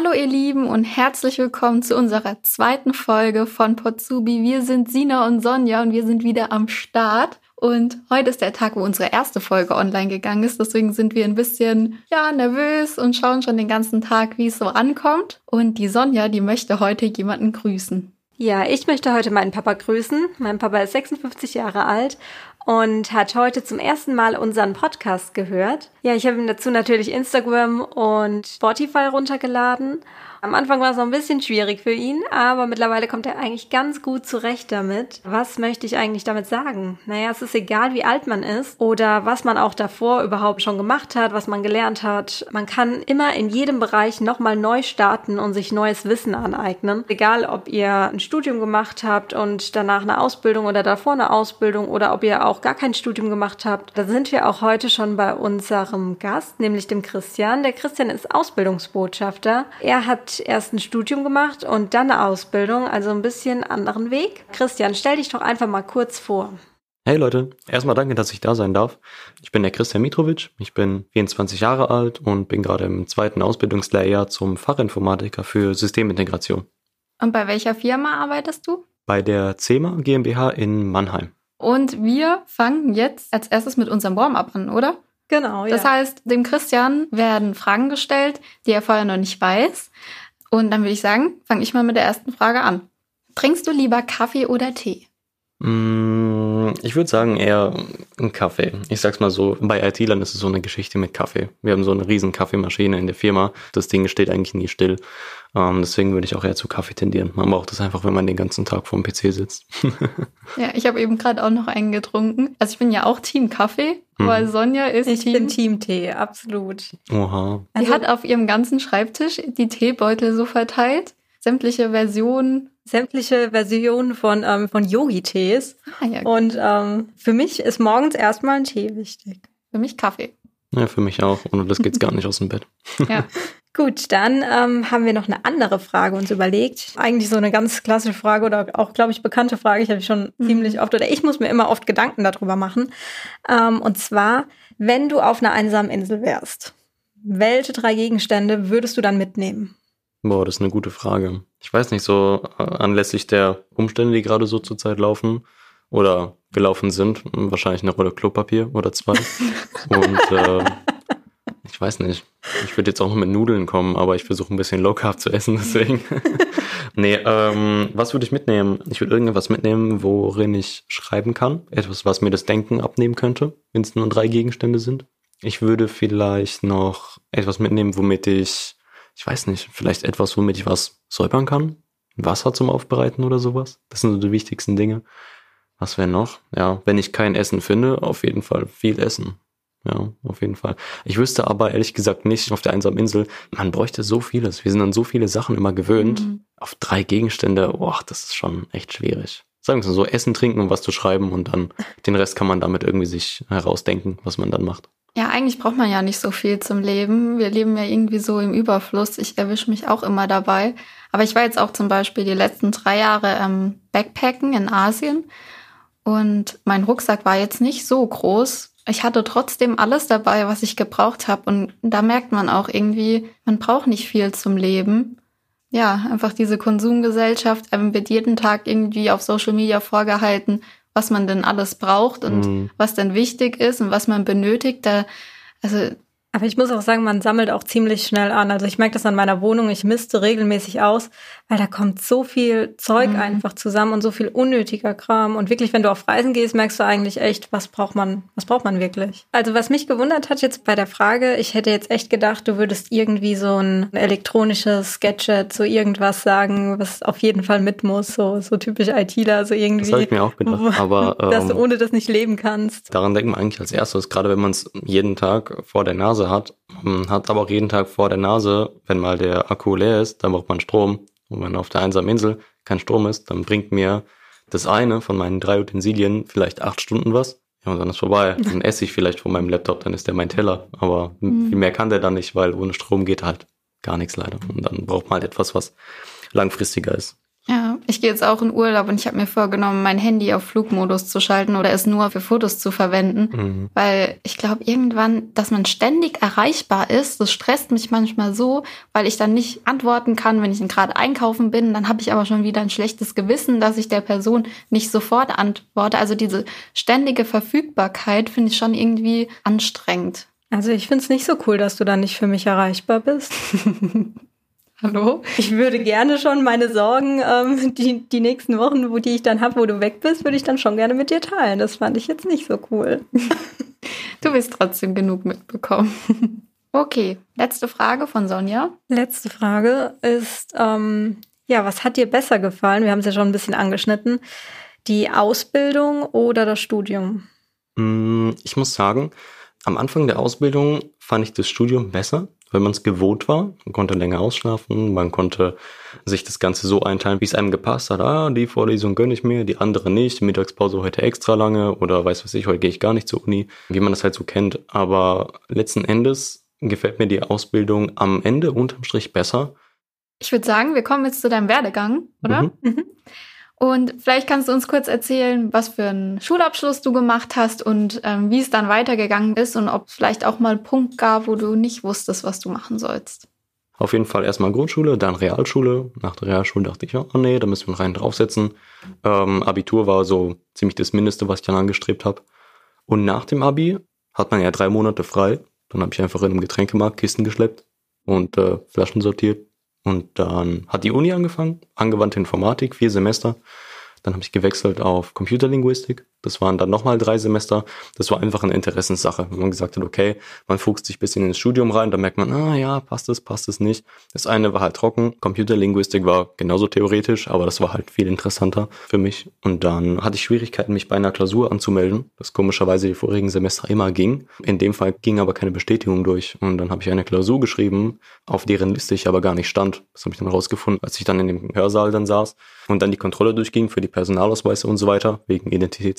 Hallo ihr Lieben und herzlich willkommen zu unserer zweiten Folge von Potsubi. Wir sind Sina und Sonja und wir sind wieder am Start. Und heute ist der Tag, wo unsere erste Folge online gegangen ist. Deswegen sind wir ein bisschen, ja, nervös und schauen schon den ganzen Tag, wie es so ankommt. Und die Sonja, die möchte heute jemanden grüßen. Ja, ich möchte heute meinen Papa grüßen. Mein Papa ist 56 Jahre alt und hat heute zum ersten Mal unseren Podcast gehört. Ja, ich habe ihm dazu natürlich Instagram und Spotify runtergeladen am Anfang war es noch ein bisschen schwierig für ihn, aber mittlerweile kommt er eigentlich ganz gut zurecht damit. Was möchte ich eigentlich damit sagen? Naja, es ist egal, wie alt man ist oder was man auch davor überhaupt schon gemacht hat, was man gelernt hat. Man kann immer in jedem Bereich nochmal neu starten und sich neues Wissen aneignen. Egal, ob ihr ein Studium gemacht habt und danach eine Ausbildung oder davor eine Ausbildung oder ob ihr auch gar kein Studium gemacht habt. Da sind wir auch heute schon bei unserem Gast, nämlich dem Christian. Der Christian ist Ausbildungsbotschafter. Er hat erst ein Studium gemacht und dann eine Ausbildung, also ein bisschen anderen Weg. Christian, stell dich doch einfach mal kurz vor. Hey Leute, erstmal danke, dass ich da sein darf. Ich bin der Christian Mitrovic, ich bin 24 Jahre alt und bin gerade im zweiten Ausbildungslehrjahr zum Fachinformatiker für Systemintegration. Und bei welcher Firma arbeitest du? Bei der CEMA GmbH in Mannheim. Und wir fangen jetzt als erstes mit unserem Warm-up an, oder? Genau, ja. Das heißt, dem Christian werden Fragen gestellt, die er vorher noch nicht weiß. Und dann würde ich sagen, fange ich mal mit der ersten Frage an. Trinkst du lieber Kaffee oder Tee? Mm, ich würde sagen eher ein Kaffee. Ich sag's mal so, bei IT-Lern ist es so eine Geschichte mit Kaffee. Wir haben so eine riesen Kaffeemaschine in der Firma. Das Ding steht eigentlich nie still. Ähm, deswegen würde ich auch eher zu Kaffee tendieren. Man braucht das einfach, wenn man den ganzen Tag vorm PC sitzt. ja, ich habe eben gerade auch noch einen getrunken. Also ich bin ja auch Team Kaffee, weil Sonja ist ich Team... bin Team Tee, absolut. Oha. Sie also, hat auf ihrem ganzen Schreibtisch die Teebeutel so verteilt. Sämtliche Versionen sämtliche Versionen von, ähm, von Yogi-Tees. Ah, ja. Und ähm, für mich ist morgens erstmal ein Tee wichtig. Für mich Kaffee. Ja, für mich auch. Und das geht's gar nicht aus dem Bett. Ja. Gut, dann ähm, haben wir noch eine andere Frage uns überlegt. Eigentlich so eine ganz klassische Frage oder auch, glaube ich, bekannte Frage. Ich habe schon mhm. ziemlich oft oder ich muss mir immer oft Gedanken darüber machen. Ähm, und zwar, wenn du auf einer einsamen Insel wärst, welche drei Gegenstände würdest du dann mitnehmen? Boah, das ist eine gute Frage. Ich weiß nicht, so äh, anlässlich der Umstände, die gerade so zurzeit laufen oder gelaufen sind, wahrscheinlich eine Rolle Klopapier oder zwei. Und äh, ich weiß nicht. Ich würde jetzt auch noch mit Nudeln kommen, aber ich versuche ein bisschen Low Carb zu essen, deswegen. nee, ähm, was würde ich mitnehmen? Ich würde irgendetwas mitnehmen, worin ich schreiben kann. Etwas, was mir das Denken abnehmen könnte, wenn es nur drei Gegenstände sind. Ich würde vielleicht noch etwas mitnehmen, womit ich ich weiß nicht, vielleicht etwas, womit ich was säubern kann? Wasser zum Aufbereiten oder sowas? Das sind so die wichtigsten Dinge. Was wäre noch? Ja, wenn ich kein Essen finde, auf jeden Fall viel Essen. Ja, auf jeden Fall. Ich wüsste aber ehrlich gesagt nicht auf der einsamen Insel, man bräuchte so vieles. Wir sind an so viele Sachen immer gewöhnt. Mhm. Auf drei Gegenstände, boah, das ist schon echt schwierig. Sagen wir so, Essen, Trinken und was zu schreiben und dann den Rest kann man damit irgendwie sich herausdenken, was man dann macht. Ja, eigentlich braucht man ja nicht so viel zum Leben. Wir leben ja irgendwie so im Überfluss. Ich erwische mich auch immer dabei. Aber ich war jetzt auch zum Beispiel die letzten drei Jahre ähm, Backpacken in Asien. Und mein Rucksack war jetzt nicht so groß. Ich hatte trotzdem alles dabei, was ich gebraucht habe. Und da merkt man auch irgendwie, man braucht nicht viel zum Leben. Ja, einfach diese Konsumgesellschaft einem wird jeden Tag irgendwie auf Social Media vorgehalten, was man denn alles braucht und mhm. was denn wichtig ist und was man benötigt. Da, also aber ich muss auch sagen, man sammelt auch ziemlich schnell an. Also ich merke das an meiner Wohnung, ich misste regelmäßig aus, weil da kommt so viel Zeug mhm. einfach zusammen und so viel unnötiger Kram. Und wirklich, wenn du auf Reisen gehst, merkst du eigentlich echt, was braucht man, was braucht man wirklich? Also was mich gewundert hat jetzt bei der Frage, ich hätte jetzt echt gedacht, du würdest irgendwie so ein elektronisches Gadget, so irgendwas sagen, was auf jeden Fall mit muss, so, so typisch ITler, so irgendwie. Das habe ich mir auch gedacht, aber. Ähm, dass du ähm, ohne das nicht leben kannst. Daran denkt man eigentlich als erstes, gerade wenn man es jeden Tag vor der Nase hat, hat aber auch jeden Tag vor der Nase, wenn mal der Akku leer ist, dann braucht man Strom. Und wenn auf der einsamen Insel kein Strom ist, dann bringt mir das eine von meinen drei Utensilien vielleicht acht Stunden was. Ja, und dann ist vorbei. Dann esse ich vielleicht von meinem Laptop, dann ist der mein Teller. Aber mhm. viel mehr kann der dann nicht, weil ohne Strom geht halt gar nichts leider. Und dann braucht man halt etwas, was langfristiger ist. Ja, Ich gehe jetzt auch in Urlaub und ich habe mir vorgenommen, mein Handy auf Flugmodus zu schalten oder es nur für Fotos zu verwenden, mhm. weil ich glaube irgendwann, dass man ständig erreichbar ist, das stresst mich manchmal so, weil ich dann nicht antworten kann, wenn ich gerade einkaufen bin, dann habe ich aber schon wieder ein schlechtes Gewissen, dass ich der Person nicht sofort antworte. Also diese ständige Verfügbarkeit finde ich schon irgendwie anstrengend. Also ich finde es nicht so cool, dass du dann nicht für mich erreichbar bist. Hallo? Ich würde gerne schon meine Sorgen, ähm, die, die nächsten Wochen, wo die ich dann habe, wo du weg bist, würde ich dann schon gerne mit dir teilen. Das fand ich jetzt nicht so cool. du wirst trotzdem genug mitbekommen. Okay, letzte Frage von Sonja. Letzte Frage ist, ähm, ja, was hat dir besser gefallen? Wir haben es ja schon ein bisschen angeschnitten. Die Ausbildung oder das Studium? Mm, ich muss sagen, am Anfang der Ausbildung fand ich das Studium besser, weil man es gewohnt war. Man konnte länger ausschlafen, man konnte sich das Ganze so einteilen, wie es einem gepasst hat. Ah, die Vorlesung gönne ich mir, die andere nicht. Die Mittagspause heute extra lange oder weiß was ich, heute gehe ich gar nicht zur Uni, wie man das halt so kennt. Aber letzten Endes gefällt mir die Ausbildung am Ende unterm Strich besser. Ich würde sagen, wir kommen jetzt zu deinem Werdegang, oder? Mhm. Und vielleicht kannst du uns kurz erzählen, was für einen Schulabschluss du gemacht hast und ähm, wie es dann weitergegangen ist und ob es vielleicht auch mal einen Punkt gab, wo du nicht wusstest, was du machen sollst. Auf jeden Fall erstmal Grundschule, dann Realschule. Nach der Realschule dachte ich, oh nee, da müssen wir einen rein draufsetzen. Ähm, Abitur war so ziemlich das Mindeste, was ich dann angestrebt habe. Und nach dem Abi hat man ja drei Monate frei. Dann habe ich einfach in einem Getränkemarkt Kisten geschleppt und äh, Flaschen sortiert, und dann hat die Uni angefangen, angewandte Informatik, vier Semester. Dann habe ich gewechselt auf Computerlinguistik. Das waren dann nochmal drei Semester. Das war einfach eine Interessenssache. Wenn man gesagt hat, okay, man fuchst sich ein bisschen ins Studium rein, dann merkt man, ah ja, passt es, passt es nicht. Das eine war halt trocken. Computerlinguistik war genauso theoretisch, aber das war halt viel interessanter für mich. Und dann hatte ich Schwierigkeiten, mich bei einer Klausur anzumelden, das komischerweise die vorigen Semester immer ging. In dem Fall ging aber keine Bestätigung durch. Und dann habe ich eine Klausur geschrieben, auf deren Liste ich aber gar nicht stand. Das habe ich dann rausgefunden, als ich dann in dem Hörsaal dann saß und dann die Kontrolle durchging für die Personalausweise und so weiter, wegen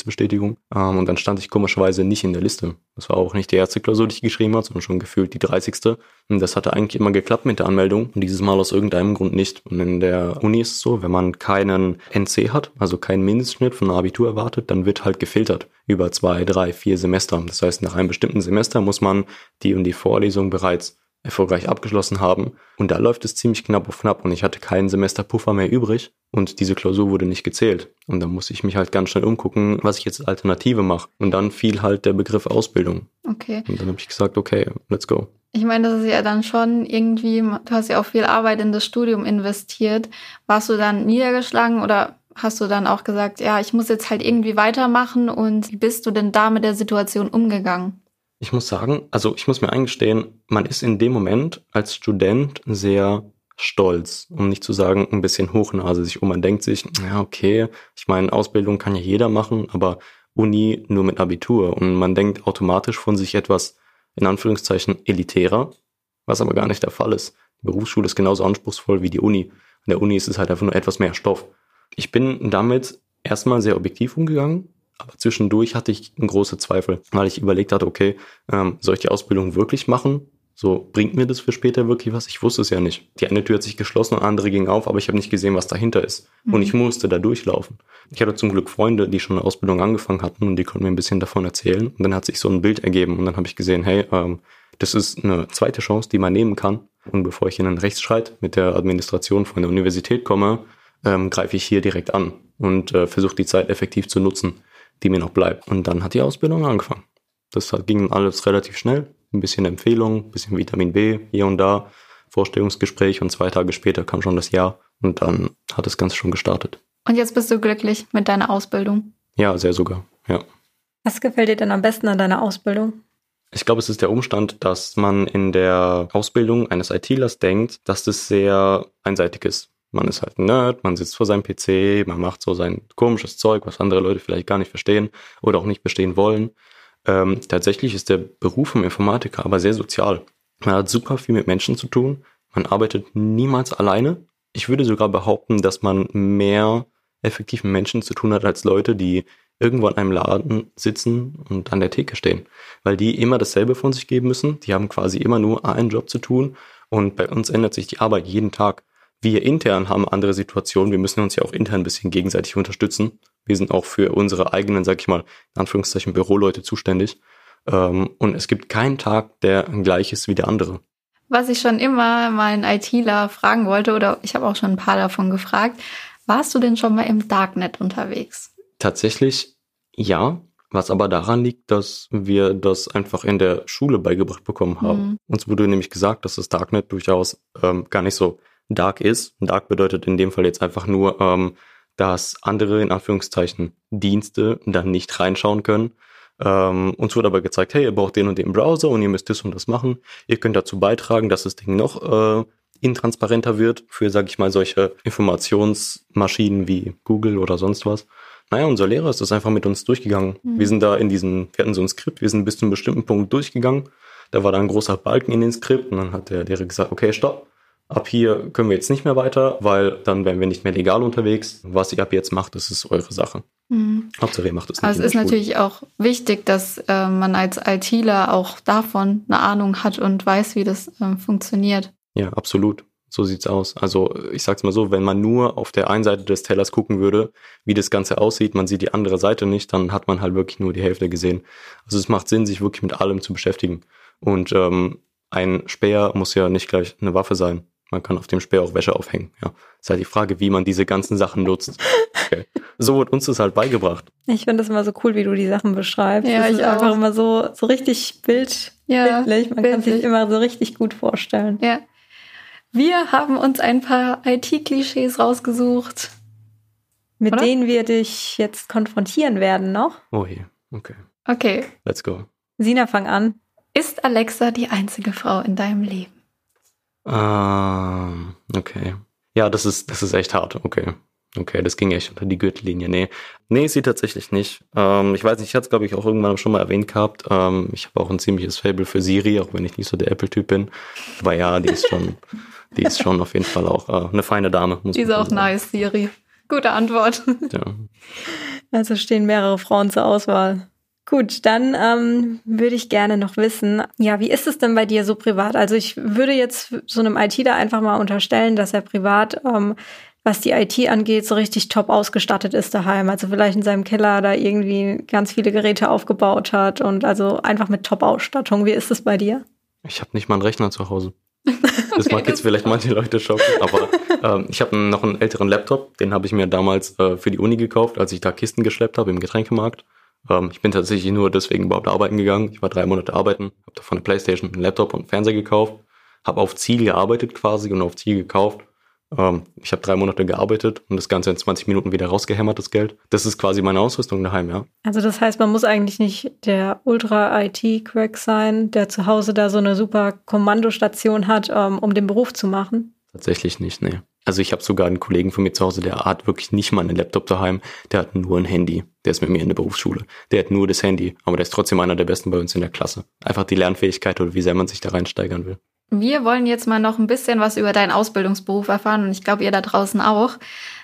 Identitätsbestätigung. Ähm, und dann stand ich komischerweise nicht in der Liste. Das war auch nicht die erste Klausur, die ich geschrieben habe, sondern schon gefühlt die 30. Und das hatte eigentlich immer geklappt mit der Anmeldung und dieses Mal aus irgendeinem Grund nicht. Und in der Uni ist es so, wenn man keinen NC hat, also keinen Mindestschnitt von einem Abitur erwartet, dann wird halt gefiltert über zwei, drei, vier Semester. Das heißt, nach einem bestimmten Semester muss man die und die Vorlesung bereits erfolgreich abgeschlossen haben. Und da läuft es ziemlich knapp auf knapp und ich hatte keinen Semesterpuffer mehr übrig und diese Klausur wurde nicht gezählt. Und da musste ich mich halt ganz schnell umgucken, was ich jetzt als Alternative mache. Und dann fiel halt der Begriff Ausbildung. Okay. Und dann habe ich gesagt, okay, let's go. Ich meine, das ist ja dann schon irgendwie, du hast ja auch viel Arbeit in das Studium investiert. Warst du dann niedergeschlagen oder hast du dann auch gesagt, ja, ich muss jetzt halt irgendwie weitermachen und wie bist du denn da mit der Situation umgegangen? Ich muss sagen, also ich muss mir eingestehen, man ist in dem Moment als Student sehr stolz, um nicht zu sagen ein bisschen hochnasig. Und man denkt sich, ja, okay, ich meine, Ausbildung kann ja jeder machen, aber Uni nur mit Abitur. Und man denkt automatisch von sich etwas, in Anführungszeichen, elitärer, was aber gar nicht der Fall ist. Die Berufsschule ist genauso anspruchsvoll wie die Uni. In der Uni ist es halt einfach nur etwas mehr Stoff. Ich bin damit erstmal sehr objektiv umgegangen aber zwischendurch hatte ich große Zweifel, weil ich überlegt hatte, okay, ähm, soll ich die Ausbildung wirklich machen? So, bringt mir das für später wirklich was? Ich wusste es ja nicht. Die eine Tür hat sich geschlossen und andere ging auf, aber ich habe nicht gesehen, was dahinter ist. Mhm. Und ich musste da durchlaufen. Ich hatte zum Glück Freunde, die schon eine Ausbildung angefangen hatten und die konnten mir ein bisschen davon erzählen. Und dann hat sich so ein Bild ergeben und dann habe ich gesehen, hey, ähm, das ist eine zweite Chance, die man nehmen kann. Und bevor ich in einen Rechtsstreit mit der Administration von der Universität komme, ähm, greife ich hier direkt an und äh, versuche die Zeit effektiv zu nutzen die mir noch bleibt. Und dann hat die Ausbildung angefangen. Das ging alles relativ schnell. Ein bisschen Empfehlung, ein bisschen Vitamin B hier und da, Vorstellungsgespräch und zwei Tage später kam schon das Jahr und dann hat das Ganze schon gestartet. Und jetzt bist du glücklich mit deiner Ausbildung? Ja, sehr sogar, ja. Was gefällt dir denn am besten an deiner Ausbildung? Ich glaube, es ist der Umstand, dass man in der Ausbildung eines IT-Lers denkt, dass das sehr einseitig ist. Man ist halt ein Nerd, man sitzt vor seinem PC, man macht so sein komisches Zeug, was andere Leute vielleicht gar nicht verstehen oder auch nicht verstehen wollen. Ähm, tatsächlich ist der Beruf vom Informatiker aber sehr sozial. Man hat super viel mit Menschen zu tun, man arbeitet niemals alleine. Ich würde sogar behaupten, dass man mehr effektiv mit Menschen zu tun hat als Leute, die irgendwo an einem Laden sitzen und an der Theke stehen, weil die immer dasselbe von sich geben müssen. Die haben quasi immer nur einen Job zu tun und bei uns ändert sich die Arbeit jeden Tag. Wir intern haben andere Situationen. Wir müssen uns ja auch intern ein bisschen gegenseitig unterstützen. Wir sind auch für unsere eigenen, sag ich mal, in Anführungszeichen Büroleute zuständig. Ähm, und es gibt keinen Tag, der gleich ist wie der andere. Was ich schon immer meinen ITler fragen wollte, oder ich habe auch schon ein paar davon gefragt, warst du denn schon mal im Darknet unterwegs? Tatsächlich ja, was aber daran liegt, dass wir das einfach in der Schule beigebracht bekommen haben. Mhm. Uns wurde nämlich gesagt, dass das Darknet durchaus ähm, gar nicht so dark ist. Dark bedeutet in dem Fall jetzt einfach nur, ähm, dass andere in Anführungszeichen Dienste dann nicht reinschauen können. Ähm, uns wurde aber gezeigt, hey, ihr braucht den und den Browser und ihr müsst das und das machen. Ihr könnt dazu beitragen, dass das Ding noch äh, intransparenter wird für, sag ich mal, solche Informationsmaschinen wie Google oder sonst was. Naja, unser Lehrer ist das einfach mit uns durchgegangen. Mhm. Wir sind da in diesen, wir hatten so ein Skript, wir sind bis zu einem bestimmten Punkt durchgegangen. Da war da ein großer Balken in den Skript und dann hat der Lehrer gesagt, okay, stopp. Ab hier können wir jetzt nicht mehr weiter, weil dann wären wir nicht mehr legal unterwegs. Was ihr ab jetzt macht, das ist eure Sache. Mhm. Hauptsache ihr macht es nicht. Also es ist natürlich auch wichtig, dass äh, man als ITler auch davon eine Ahnung hat und weiß, wie das äh, funktioniert. Ja, absolut. So sieht's aus. Also ich sag's mal so, wenn man nur auf der einen Seite des Tellers gucken würde, wie das Ganze aussieht, man sieht die andere Seite nicht, dann hat man halt wirklich nur die Hälfte gesehen. Also es macht Sinn, sich wirklich mit allem zu beschäftigen. Und ähm, ein Speer muss ja nicht gleich eine Waffe sein. Man kann auf dem Speer auch Wäsche aufhängen. Ja, ist halt die Frage, wie man diese ganzen Sachen nutzt. Okay. So wird uns das halt beigebracht. Ich finde das immer so cool, wie du die Sachen beschreibst. Ja, das ich ist auch. einfach immer so, so richtig bild, ja, bildlich. Man bildlich. kann sich immer so richtig gut vorstellen. Ja. Wir haben uns ein paar IT-Klischees rausgesucht. Mit Oder? denen wir dich jetzt konfrontieren werden noch. Oh je, okay. Okay. Let's go. Sina, fang an. Ist Alexa die einzige Frau in deinem Leben? Ah, okay. Ja, das ist, das ist echt hart. Okay. Okay, das ging echt unter die Gürtellinie. Nee, nee, sie tatsächlich nicht. Ähm, ich weiß nicht, ich hatte es, glaube ich, auch irgendwann schon mal erwähnt gehabt. Ähm, ich habe auch ein ziemliches Fable für Siri, auch wenn ich nicht so der Apple-Typ bin. Aber ja, die ist schon, die ist schon auf jeden Fall auch äh, eine feine Dame. Die ist auch sagen. nice, Siri. Gute Antwort. Ja. Also stehen mehrere Frauen zur Auswahl. Gut, dann ähm, würde ich gerne noch wissen, ja, wie ist es denn bei dir so privat? Also ich würde jetzt so einem ITler einfach mal unterstellen, dass er privat ähm, was die IT angeht, so richtig top ausgestattet ist daheim. Also vielleicht in seinem Keller da irgendwie ganz viele Geräte aufgebaut hat und also einfach mit Top-Ausstattung. Wie ist es bei dir? Ich habe nicht mal einen Rechner zu Hause. Das okay, mag jetzt vielleicht manche Leute schocken, aber ähm, ich habe noch einen älteren Laptop, den habe ich mir damals äh, für die Uni gekauft, als ich da Kisten geschleppt habe im Getränkemarkt. Ähm, ich bin tatsächlich nur deswegen überhaupt arbeiten gegangen. Ich war drei Monate arbeiten, habe davon eine Playstation, einen Laptop und einen Fernseher gekauft, habe auf Ziel gearbeitet quasi und auf Ziel gekauft ähm, ich habe drei Monate gearbeitet und das Ganze in 20 Minuten wieder rausgehämmert, das Geld. Das ist quasi meine Ausrüstung daheim, ja. Also das heißt, man muss eigentlich nicht der Ultra-IT-Crack sein, der zu Hause da so eine super Kommandostation hat, ähm, um den Beruf zu machen? Tatsächlich nicht, nee. Also ich habe sogar einen Kollegen von mir zu Hause, der hat wirklich nicht mal einen Laptop daheim, der hat nur ein Handy. Der ist mit mir in der Berufsschule. Der hat nur das Handy, aber der ist trotzdem einer der Besten bei uns in der Klasse. Einfach die Lernfähigkeit oder wie sehr man sich da reinsteigern will. Wir wollen jetzt mal noch ein bisschen was über deinen Ausbildungsberuf erfahren und ich glaube, ihr da draußen auch.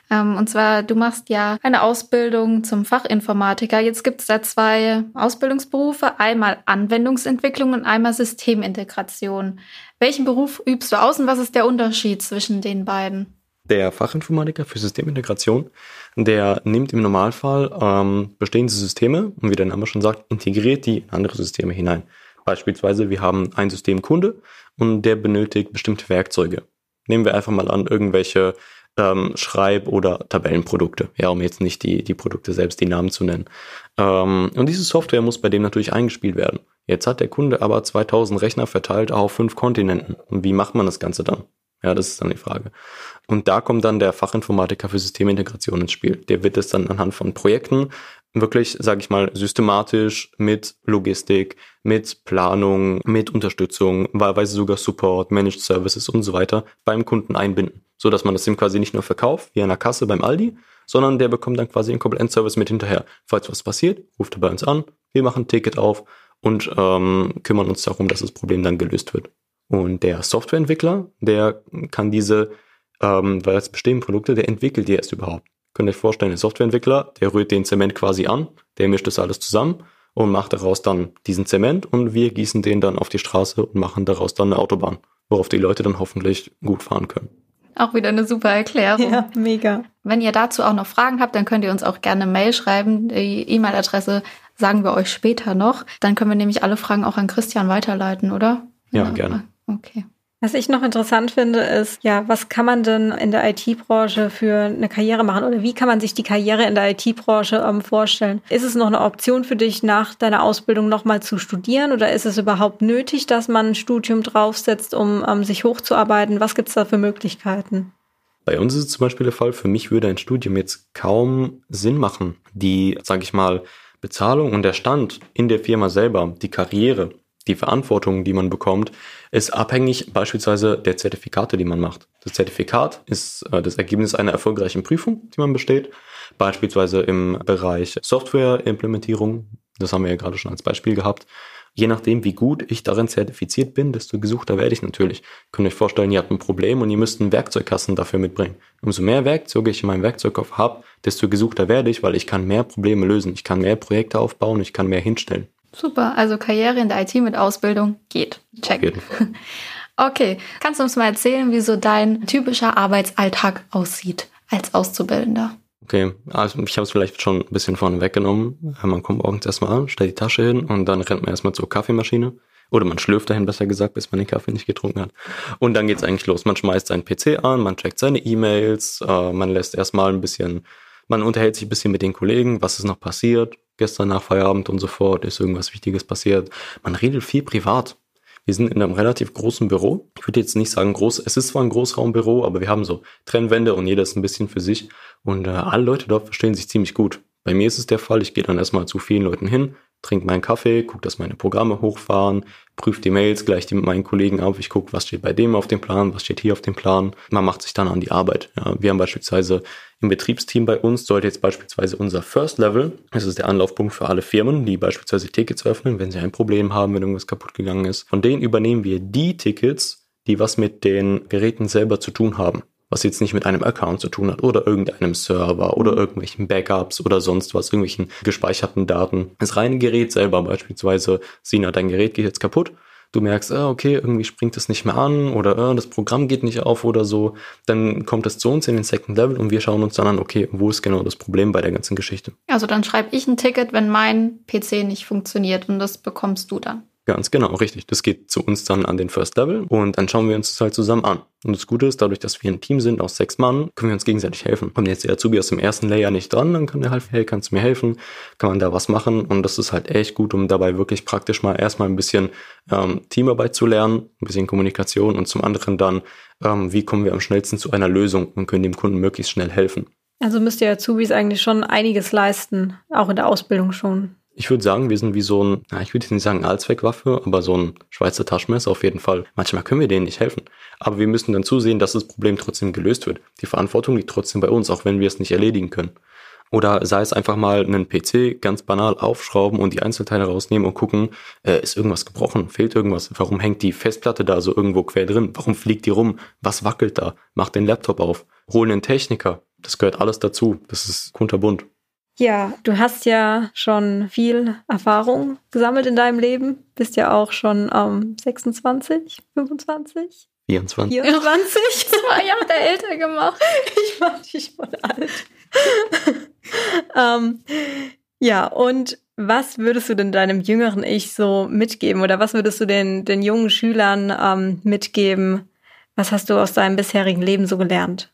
Ähm, und zwar, du machst ja eine Ausbildung zum Fachinformatiker. Jetzt gibt es da zwei Ausbildungsberufe, einmal Anwendungsentwicklung und einmal Systemintegration. Welchen Beruf übst du aus und was ist der Unterschied zwischen den beiden? Der Fachinformatiker für Systemintegration, der nimmt im Normalfall ähm, bestehende Systeme und wie der Name schon sagt, integriert die in andere Systeme hinein. Beispielsweise, wir haben ein Systemkunde und der benötigt bestimmte Werkzeuge. Nehmen wir einfach mal an, irgendwelche ähm, Schreib- oder Tabellenprodukte, ja, um jetzt nicht die, die Produkte selbst die Namen zu nennen. Ähm, und diese Software muss bei dem natürlich eingespielt werden. Jetzt hat der Kunde aber 2000 Rechner verteilt auf fünf Kontinenten. Und wie macht man das Ganze dann? Ja, das ist dann die Frage. Und da kommt dann der Fachinformatiker für Systemintegration ins Spiel. Der wird es dann anhand von Projekten wirklich, sage ich mal, systematisch mit Logistik, mit Planung, mit Unterstützung, wahlweise sogar Support, Managed Services und so weiter beim Kunden einbinden, so dass man das ihm quasi nicht nur verkauft wie an der Kasse beim Aldi, sondern der bekommt dann quasi einen kompletten Service mit hinterher. Falls was passiert, ruft er bei uns an, wir machen ein Ticket auf und ähm, kümmern uns darum, dass das Problem dann gelöst wird. Und der Softwareentwickler, der kann diese, ähm, weil es bestehende Produkte, der entwickelt die erst überhaupt. Könnt ihr euch vorstellen, ein Softwareentwickler, der rührt den Zement quasi an, der mischt das alles zusammen und macht daraus dann diesen Zement und wir gießen den dann auf die Straße und machen daraus dann eine Autobahn, worauf die Leute dann hoffentlich gut fahren können. Auch wieder eine super Erklärung. Ja, mega. Wenn ihr dazu auch noch Fragen habt, dann könnt ihr uns auch gerne Mail schreiben. Die E-Mail-Adresse sagen wir euch später noch. Dann können wir nämlich alle Fragen auch an Christian weiterleiten, oder? Ja, gerne. Okay. Was ich noch interessant finde, ist, ja, was kann man denn in der IT-Branche für eine Karriere machen oder wie kann man sich die Karriere in der IT-Branche ähm, vorstellen? Ist es noch eine Option für dich, nach deiner Ausbildung nochmal zu studieren oder ist es überhaupt nötig, dass man ein Studium draufsetzt, um ähm, sich hochzuarbeiten? Was gibt es da für Möglichkeiten? Bei uns ist es zum Beispiel der Fall, für mich würde ein Studium jetzt kaum Sinn machen. Die, sage ich mal, Bezahlung und der Stand in der Firma selber, die Karriere, die Verantwortung, die man bekommt, ist abhängig beispielsweise der Zertifikate, die man macht. Das Zertifikat ist äh, das Ergebnis einer erfolgreichen Prüfung, die man besteht, beispielsweise im Bereich Softwareimplementierung. Das haben wir ja gerade schon als Beispiel gehabt. Je nachdem, wie gut ich darin zertifiziert bin, desto gesuchter werde ich natürlich. Könnt ihr euch vorstellen, ihr habt ein Problem und ihr müsst einen Werkzeugkasten dafür mitbringen. Umso mehr Werkzeuge ich in meinem Werkzeugkoffer habe, desto gesuchter werde ich, weil ich kann mehr Probleme lösen. Ich kann mehr Projekte aufbauen, ich kann mehr hinstellen. Super, also Karriere in der IT mit Ausbildung geht. Check. Okay, kannst du uns mal erzählen, wie so dein typischer Arbeitsalltag aussieht als Auszubildender? Okay, also ich habe es vielleicht schon ein bisschen vorne weggenommen. Man kommt morgens erstmal an, stellt die Tasche hin und dann rennt man erstmal zur Kaffeemaschine. Oder man schlürft dahin, besser gesagt, bis man den Kaffee nicht getrunken hat. Und dann geht's eigentlich los. Man schmeißt seinen PC an, man checkt seine E-Mails, äh, man lässt erstmal ein bisschen, man unterhält sich ein bisschen mit den Kollegen, was ist noch passiert, gestern nach Feierabend und so fort, ist irgendwas Wichtiges passiert. Man redet viel privat. Wir sind in einem relativ großen Büro. Ich würde jetzt nicht sagen groß, es ist zwar ein Großraumbüro, aber wir haben so Trennwände und jeder ist ein bisschen für sich. Und äh, alle Leute dort verstehen sich ziemlich gut. Bei mir ist es der Fall, ich gehe dann erstmal zu vielen Leuten hin, trinke meinen Kaffee, gucke, dass meine Programme hochfahren, prüfe die Mails, gleich die mit meinen Kollegen ab. Ich gucke, was steht bei dem auf dem Plan, was steht hier auf dem Plan. Man macht sich dann an die Arbeit. Ja, wir haben beispielsweise im Betriebsteam bei uns, sollte jetzt beispielsweise unser First Level, das ist der Anlaufpunkt für alle Firmen, die beispielsweise Tickets öffnen, wenn sie ein Problem haben, wenn irgendwas kaputt gegangen ist. Von denen übernehmen wir die Tickets, die was mit den Geräten selber zu tun haben was jetzt nicht mit einem Account zu tun hat oder irgendeinem Server oder irgendwelchen Backups oder sonst was, irgendwelchen gespeicherten Daten. Das reine Gerät selber beispielsweise, Sina, dein Gerät geht jetzt kaputt. Du merkst, ah, okay, irgendwie springt es nicht mehr an oder ah, das Programm geht nicht auf oder so. Dann kommt es zu uns in den Second Level und wir schauen uns dann an, okay, wo ist genau das Problem bei der ganzen Geschichte. Also dann schreibe ich ein Ticket, wenn mein PC nicht funktioniert und das bekommst du dann. Ganz genau, richtig. Das geht zu uns dann an den First Level und dann schauen wir uns das halt zusammen an. Und das Gute ist, dadurch, dass wir ein Team sind aus sechs Mann, können wir uns gegenseitig helfen. Kommt jetzt der Azubi aus dem ersten Layer nicht dran, dann kann der halt, hey, kannst du mir helfen? Kann man da was machen? Und das ist halt echt gut, um dabei wirklich praktisch mal erstmal ein bisschen ähm, Teamarbeit zu lernen, ein bisschen Kommunikation und zum anderen dann, ähm, wie kommen wir am schnellsten zu einer Lösung und können dem Kunden möglichst schnell helfen. Also müsst ihr Azubis eigentlich schon einiges leisten, auch in der Ausbildung schon. Ich würde sagen, wir sind wie so ein, na, ich würde nicht sagen Allzweckwaffe, aber so ein Schweizer Taschenmesser auf jeden Fall. Manchmal können wir denen nicht helfen. Aber wir müssen dann zusehen, dass das Problem trotzdem gelöst wird. Die Verantwortung liegt trotzdem bei uns, auch wenn wir es nicht erledigen können. Oder sei es einfach mal einen PC ganz banal aufschrauben und die Einzelteile rausnehmen und gucken, äh, ist irgendwas gebrochen, fehlt irgendwas, warum hängt die Festplatte da so irgendwo quer drin, warum fliegt die rum, was wackelt da, mach den Laptop auf, hol einen Techniker, das gehört alles dazu, das ist kunterbunt. Ja, du hast ja schon viel Erfahrung gesammelt in deinem Leben. Bist ja auch schon ähm, 26, 25? 24. 24? Zwei Jahre älter gemacht. Ich war dich voll alt. ähm, ja, und was würdest du denn deinem jüngeren Ich so mitgeben oder was würdest du den, den jungen Schülern ähm, mitgeben? Was hast du aus deinem bisherigen Leben so gelernt?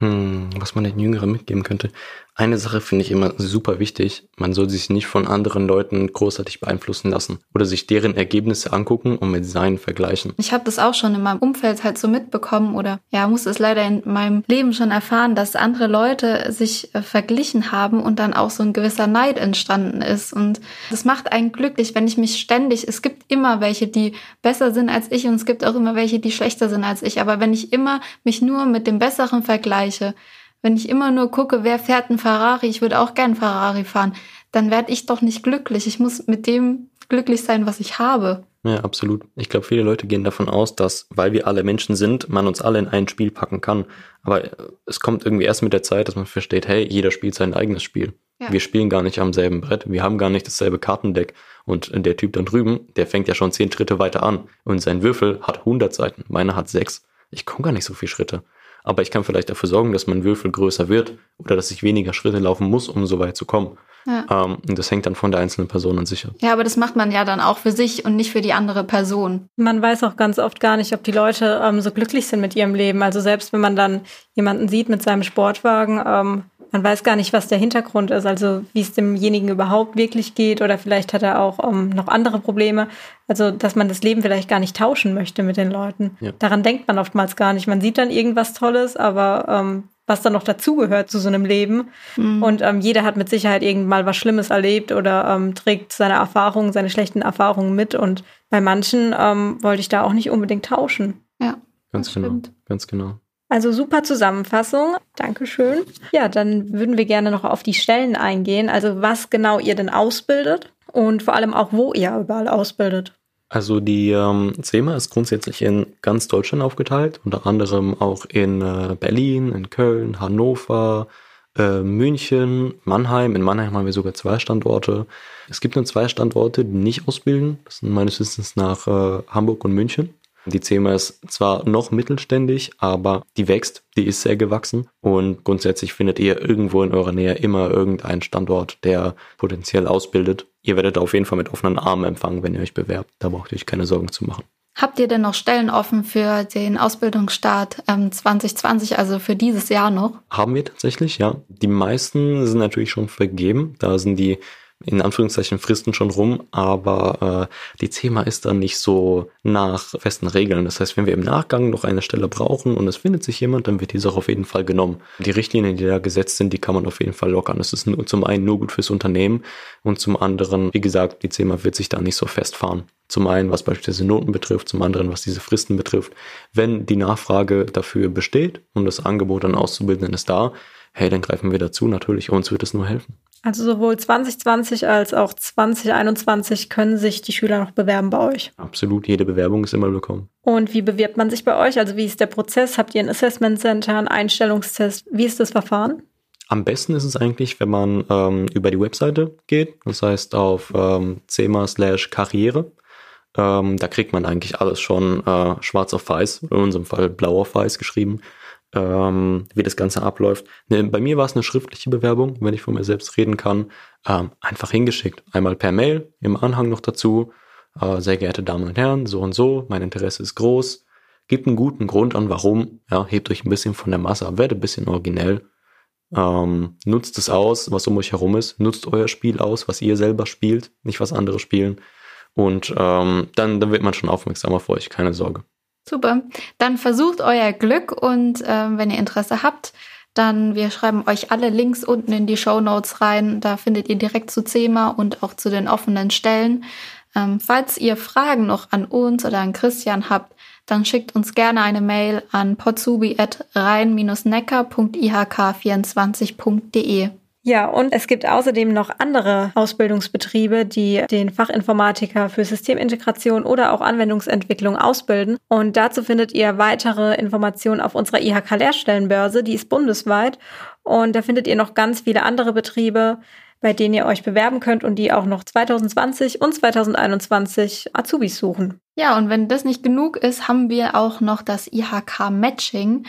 Hm, was man den Jüngeren mitgeben könnte. Eine Sache finde ich immer super wichtig. Man soll sich nicht von anderen Leuten großartig beeinflussen lassen oder sich deren Ergebnisse angucken und mit seinen vergleichen. Ich habe das auch schon in meinem Umfeld halt so mitbekommen oder ja, muss es leider in meinem Leben schon erfahren, dass andere Leute sich äh, verglichen haben und dann auch so ein gewisser Neid entstanden ist. Und das macht einen glücklich, wenn ich mich ständig, es gibt immer welche, die besser sind als ich und es gibt auch immer welche, die schlechter sind als ich. Aber wenn ich immer mich nur mit dem Besseren vergleiche, wenn ich immer nur gucke, wer fährt ein Ferrari, ich würde auch gern Ferrari fahren, dann werde ich doch nicht glücklich. Ich muss mit dem glücklich sein, was ich habe. Ja, absolut. Ich glaube, viele Leute gehen davon aus, dass, weil wir alle Menschen sind, man uns alle in ein Spiel packen kann. Aber äh, es kommt irgendwie erst mit der Zeit, dass man versteht, hey, jeder spielt sein eigenes Spiel. Ja. Wir spielen gar nicht am selben Brett. Wir haben gar nicht dasselbe Kartendeck. Und der Typ dann drüben, der fängt ja schon zehn Schritte weiter an. Und sein Würfel hat 100 Seiten. Meiner hat sechs. Ich komme gar nicht so viele Schritte. Aber ich kann vielleicht dafür sorgen, dass mein Würfel größer wird oder dass ich weniger Schritte laufen muss, um so weit zu kommen. Ja. Ähm, und das hängt dann von der einzelnen Person an sich ab. Ja, aber das macht man ja dann auch für sich und nicht für die andere Person. Man weiß auch ganz oft gar nicht, ob die Leute ähm, so glücklich sind mit ihrem Leben. Also selbst wenn man dann jemanden sieht mit seinem Sportwagen, ähm, man weiß gar nicht, was der Hintergrund ist, also wie es demjenigen überhaupt wirklich geht oder vielleicht hat er auch um, ähm, noch andere Probleme. Also, dass man das Leben vielleicht gar nicht tauschen möchte mit den Leuten. Ja. Daran denkt man oftmals gar nicht. Man sieht dann irgendwas Tolles, aber ähm, was dann noch dazugehört zu so einem Leben. Mhm. Und ähm, jeder hat mit Sicherheit irgendwann mal was Schlimmes erlebt oder ähm, trägt seine Erfahrungen, seine schlechten Erfahrungen mit. Und bei manchen ähm, wollte ich da auch nicht unbedingt tauschen. Ja. Ganz genau. Stimmt. Ganz genau. Also super Zusammenfassung. Dankeschön. Ja, dann würden wir gerne noch auf die Stellen eingehen. Also was genau ihr denn ausbildet und vor allem auch, wo ihr überall ausbildet. Also die ähm, SEMA ist grundsätzlich in ganz Deutschland aufgeteilt, unter anderem auch in äh, Berlin, in Köln, Hannover, äh, München, Mannheim. In Mannheim haben wir sogar zwei Standorte. Es gibt nur zwei Standorte, die nicht ausbilden. Das sind meines Wissens nach äh, Hamburg und München. Die CEMA ist zwar noch mittelständig, aber die wächst, die ist sehr gewachsen und grundsätzlich findet ihr irgendwo in eurer Nähe immer irgendeinen Standort, der potenziell ausbildet. Ihr werdet auf jeden Fall mit offenen Armen empfangen, wenn ihr euch bewerbt. Da braucht ihr euch keine Sorgen zu machen. Habt ihr denn noch Stellen offen für den Ausbildungsstart ähm, 2020, also für dieses Jahr noch? Haben wir tatsächlich, ja. Die meisten sind natürlich schon vergeben. Da sind die in Anführungszeichen Fristen schon rum, aber äh, die CEMA ist dann nicht so nach festen Regeln. Das heißt, wenn wir im Nachgang noch eine Stelle brauchen und es findet sich jemand, dann wird diese auch auf jeden Fall genommen. Die Richtlinien, die da gesetzt sind, die kann man auf jeden Fall lockern. Das ist nur, zum einen nur gut fürs Unternehmen und zum anderen, wie gesagt, die CEMA wird sich da nicht so festfahren. Zum einen, was beispielsweise Noten betrifft, zum anderen, was diese Fristen betrifft. Wenn die Nachfrage dafür besteht und das Angebot an Auszubildenden ist da, hey, dann greifen wir dazu. Natürlich, uns wird es nur helfen. Also sowohl 2020 als auch 2021 können sich die Schüler noch bewerben bei euch. Absolut, jede Bewerbung ist immer willkommen. Und wie bewirbt man sich bei euch? Also wie ist der Prozess? Habt ihr ein Assessment Center, einen Einstellungstest? Wie ist das Verfahren? Am besten ist es eigentlich, wenn man ähm, über die Webseite geht, das heißt auf ähm, CEMA slash Karriere. Ähm, da kriegt man eigentlich alles schon äh, schwarz auf weiß, in unserem Fall blau auf weiß geschrieben ähm, wie das Ganze abläuft. Ne, bei mir war es eine schriftliche Bewerbung, wenn ich von mir selbst reden kann, ähm, einfach hingeschickt. Einmal per Mail, im Anhang noch dazu. Äh, sehr geehrte Damen und Herren, so und so, mein Interesse ist groß. Gebt einen guten Grund an, warum. Ja, hebt euch ein bisschen von der Masse ab, werdet ein bisschen originell. Ähm, nutzt es aus, was um euch herum ist. Nutzt euer Spiel aus, was ihr selber spielt, nicht was andere spielen. Und ähm, dann, dann wird man schon aufmerksamer für euch, keine Sorge. Super. Dann versucht euer Glück und äh, wenn ihr Interesse habt, dann wir schreiben euch alle Links unten in die Show Notes rein. Da findet ihr direkt zu CEMA und auch zu den offenen Stellen. Ähm, falls ihr Fragen noch an uns oder an Christian habt, dann schickt uns gerne eine Mail an potsubi.rein-neckar.ihk24.de. Ja, und es gibt außerdem noch andere Ausbildungsbetriebe, die den Fachinformatiker für Systemintegration oder auch Anwendungsentwicklung ausbilden. Und dazu findet ihr weitere Informationen auf unserer IHK-Lehrstellenbörse, die ist bundesweit. Und da findet ihr noch ganz viele andere Betriebe, bei denen ihr euch bewerben könnt und die auch noch 2020 und 2021 Azubis suchen. Ja, und wenn das nicht genug ist, haben wir auch noch das IHK Matching.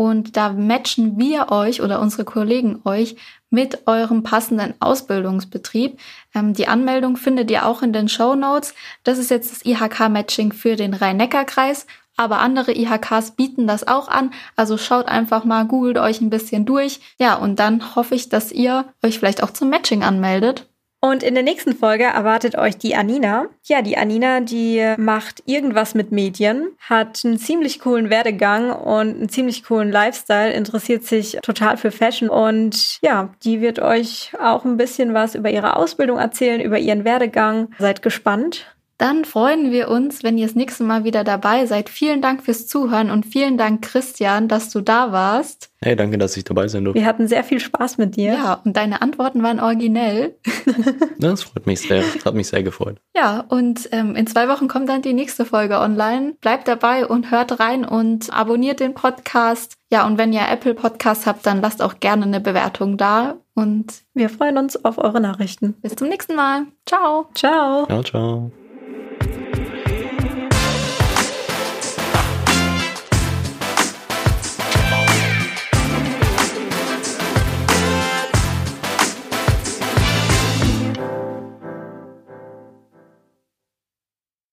Und da matchen wir euch oder unsere Kollegen euch mit eurem passenden Ausbildungsbetrieb. Ähm, die Anmeldung findet ihr auch in den Show Notes. Das ist jetzt das IHK-Matching für den Rhein-Neckar-Kreis. Aber andere IHKs bieten das auch an. Also schaut einfach mal, googelt euch ein bisschen durch. Ja, und dann hoffe ich, dass ihr euch vielleicht auch zum Matching anmeldet. Und in der nächsten Folge erwartet euch die Anina. Ja, die Anina, die macht irgendwas mit Medien, hat einen ziemlich coolen Werdegang und einen ziemlich coolen Lifestyle, interessiert sich total für Fashion und ja, die wird euch auch ein bisschen was über ihre Ausbildung erzählen, über ihren Werdegang. Seid gespannt. Dann freuen wir uns, wenn ihr das nächste Mal wieder dabei seid. Vielen Dank fürs Zuhören und vielen Dank, Christian, dass du da warst. Hey, danke, dass ich dabei sein durfte. Wir hatten sehr viel Spaß mit dir. Ja, und deine Antworten waren originell. das freut mich sehr. Hat mich sehr gefreut. Ja, und ähm, in zwei Wochen kommt dann die nächste Folge online. Bleibt dabei und hört rein und abonniert den Podcast. Ja, und wenn ihr Apple Podcast habt, dann lasst auch gerne eine Bewertung da. Und wir freuen uns auf eure Nachrichten. Bis zum nächsten Mal. Ciao. Ciao. Ciao, ciao.